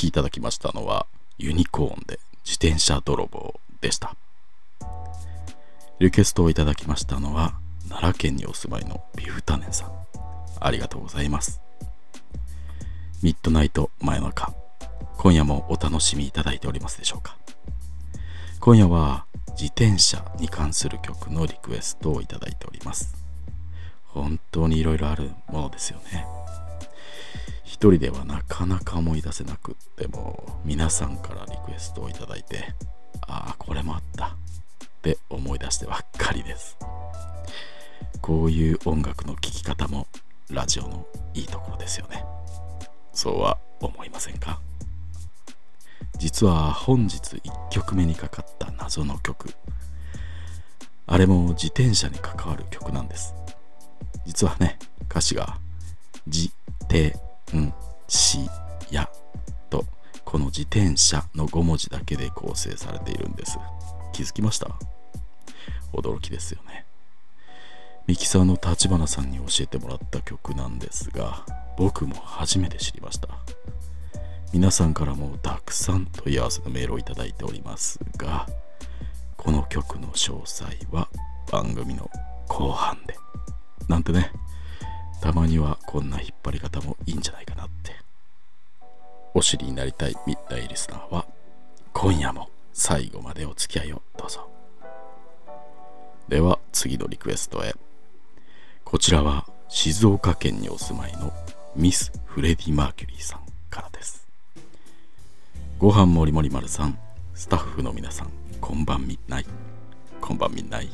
きいただきましたのはユニコーンで自転車泥棒でした。リクエストをいただきましたのは奈良県にお住まいのビフタネンさん。ありがとうございます。ミッドナイト真夜中今夜もお楽しみいただいておりますでしょうか。今夜は自転車に関する曲のリクエストをいただいております。本当にいろいろあるものですよね。一人ではなかなか思い出せなくっても皆さんからリクエストをいただいてああこれもあった。って思い出してばっかりです。こういう音楽の聴き方もラジオのいいところですよね。そうは思いませんか？実は本日1曲目にかかった謎の曲。あれも自転車に関わる曲なんです。実はね歌詞が「自転んしや」とこの自転車の5文字だけで構成されているんです。気づきました？驚きですよね。ミキサーの立花さんに教えてもらった曲なんですが僕も初めて知りました。皆さんからもたくさん問い合わせのメールをいただいておりますがこの曲の詳細は番組の後半で。なんてねたまにはこんな引っ張り方もいいんじゃないかなって。お知りになりたいミッドイリスナーは今夜も最後までお付き合いをどうぞ。では次のリクエストへ。こちらは静岡県にお住まいのミス・フレディ・マーキュリーさんからです。ご飯もりもり丸さんスタッフの皆さんこんばんみない。こんばんみない。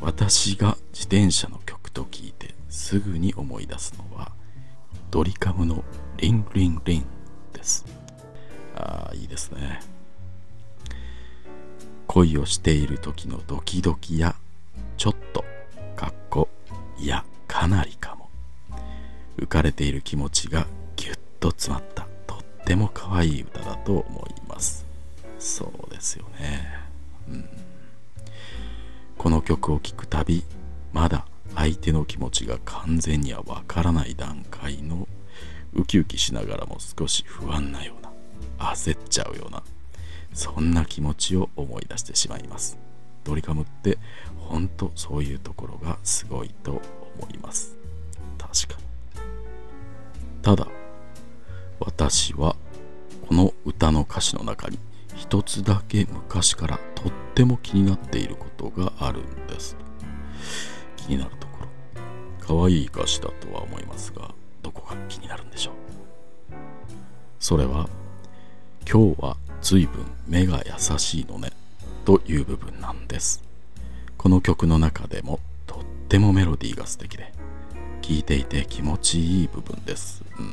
私が自転車の曲と聞いてすぐに思い出すのはドリカムのリンリンリンです。ああいいですね。恋をしている時のドキドキやちょっとかっこいやかなりかも。浮かれている気持ちがぎゅっと詰まったとっても可愛い歌だと思います。そうですよね。うん。この曲を聴くたびまだ相手の気持ちが完全にはわからない段階のウキウキしながらも少し不安なような焦っちゃうようなそんな気持ちを思い出してしまいます。ドリカムって本当そういうところがすごいと思います。確かに。ただ私はこの歌の歌詞の中に一つだけ昔からとっても気になっていることがあるんです。気になる可愛い歌詞だとは思いますがどこが気になるんでしょう？それは今日は随分目が優しいのねという部分なんです。この曲の中でもとってもメロディーが素敵で聴いていて気持ちいい部分です。うん。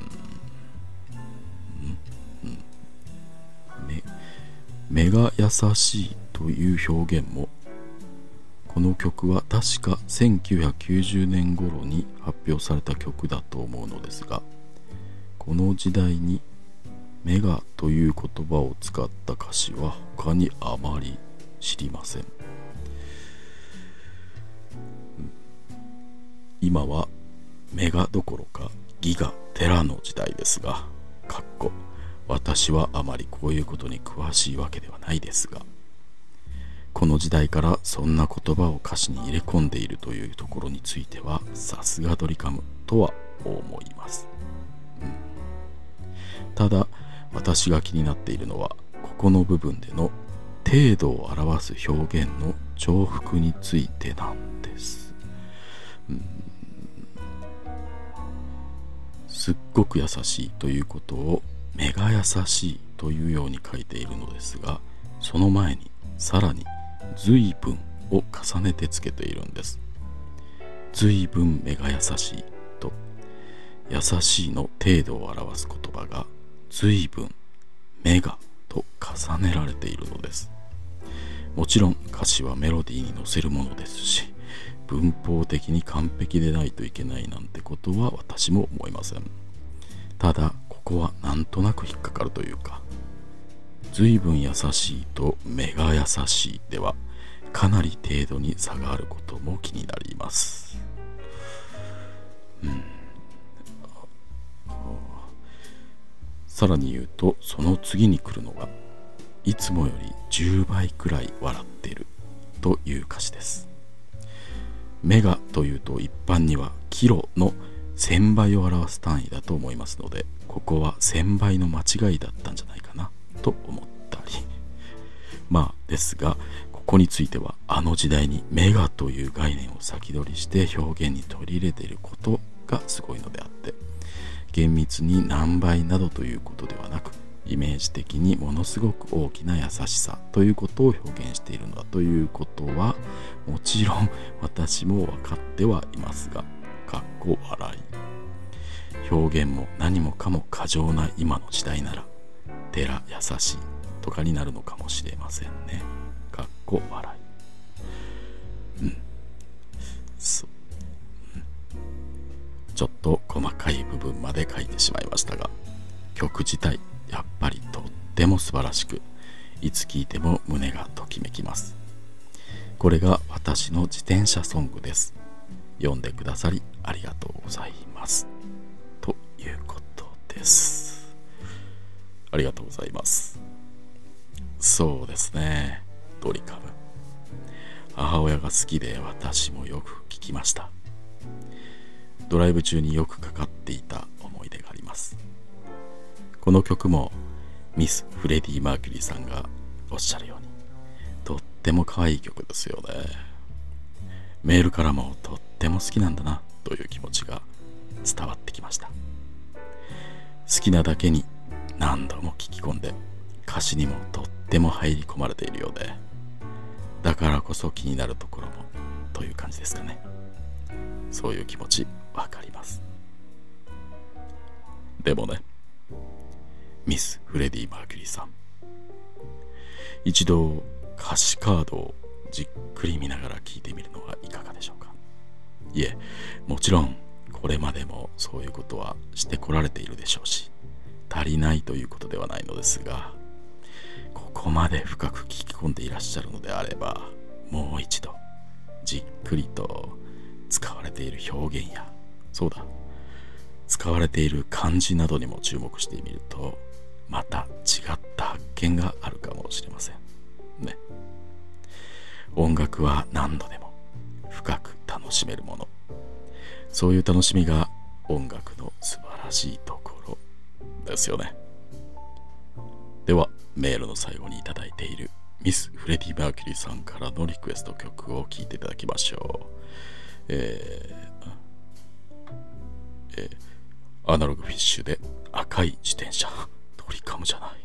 うん。目が優しいという表現もこの曲は確か1990年頃に発表された曲だと思うのですがこの時代にメガという言葉を使った歌詞は他にあまり知りません。今はメガどころかギガテラの時代ですがかっこ私はあまりこういうことに詳しいわけではないですがこの時代からそんな言葉を歌詞に入れ込んでいるというところについてはさすがドリカムとは思います、うん、ただ私が気になっているのはここの部分での程度を表す表現の重複についてなんです、うん、すっごく優しいということを目が優しいというように書いているのですがその前にさらに随分を重ねてつけているんです。随分目が優しいと優しいの程度を表す言葉が随分目がと重ねられているのです。もちろん歌詞はメロディーに乗せるものですし文法的に完璧でないといけないなんてことは私も思いません。ただここはなんとなく引っかかるというか随分優しいと目が優しいではかなり程度に差があることも気になります。うん。さらに言うとその次に来るのがいつもより10倍くらい笑ってるという歌詞です。メガというと一般にはキロの1000倍を表す単位だと思いますのでここは1000倍の間違いだったんじゃないかな。ですがここについてはあの時代にメガという概念を先取りして表現に取り入れていることがすごいのであって厳密に何倍などということではなくイメージ的にものすごく大きな優しさということを表現しているのだということはもちろん私も分かってはいますがかっこ笑い。表現も何もかも過剰な今の時代なら寺優しい。とかになるのかもしれませんね。かっこ笑い。うん。そう。ちょっと細かい部分まで書いてしまいましたが曲自体やっぱりとっても素晴らしくいつ聴いても胸がときめきます。これが私の自転車ソングです。読んでくださりありがとうございます。ということです。ありがとうございます。そうですね。ドリカム。母親が好きで私もよく聞きました。ドライブ中によくかかっていた思い出があります。この曲もミス・フレディ・マーキュリーさんがおっしゃるようにとっても可愛い曲ですよね。メールからもとっても好きなんだなという気持ちが伝わってきました。好きなだけに何度も聞き込んで歌詞にもとっても入り込まれているようでだからこそ気になるところもという感じですかね。そういう気持ちわかります。でもねミス・フレディ・マーキュリーさん。一度歌詞カードをじっくり見ながら聞いてみるのはいかがでしょうか。いえもちろんこれまでもそういうことはしてこられているでしょうし足りないということではないのですがこまで深く聞き込んでいらっしゃるのであればもう一度じっくりと使われている表現やそうだ使われている漢字などにも注目してみるとまた違った発見があるかもしれません。ね。音楽は何度でも深く楽しめるもの。そういう楽しみが音楽の素晴らしいところですよね。ではメールの最後にいただいているミス・フレディ・マーキュリーさんからのリクエスト曲を聴いていただきましょう。えー、えー、アナログフィッシュで赤い自転車。ドリカムじゃない。